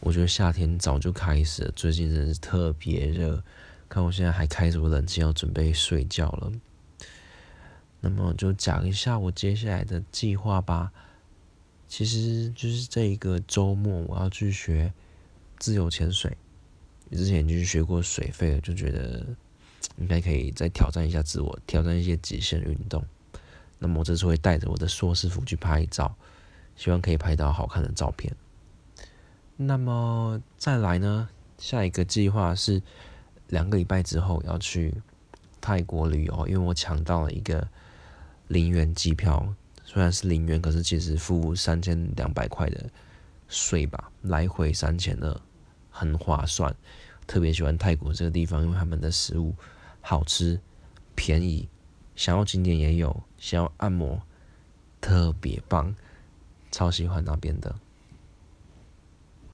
我觉得夏天早就开始了，最近真是特别热。看我现在还开着我冷气，要准备睡觉了。那么就讲一下我接下来的计划吧。其实就是这一个周末我要去学自由潜水。之前就是学过水肺了，就觉得应该可以再挑战一下自我，挑战一些极限运动。那么我这次会带着我的硕士服去拍照，希望可以拍到好看的照片。那么再来呢，下一个计划是两个礼拜之后要去泰国旅游，因为我抢到了一个零元机票，虽然是零元，可是其实付三千两百块的税吧，来回三千二，很划算。特别喜欢泰国这个地方，因为他们的食物好吃、便宜，想要景点也有，想要按摩特别棒，超喜欢那边的。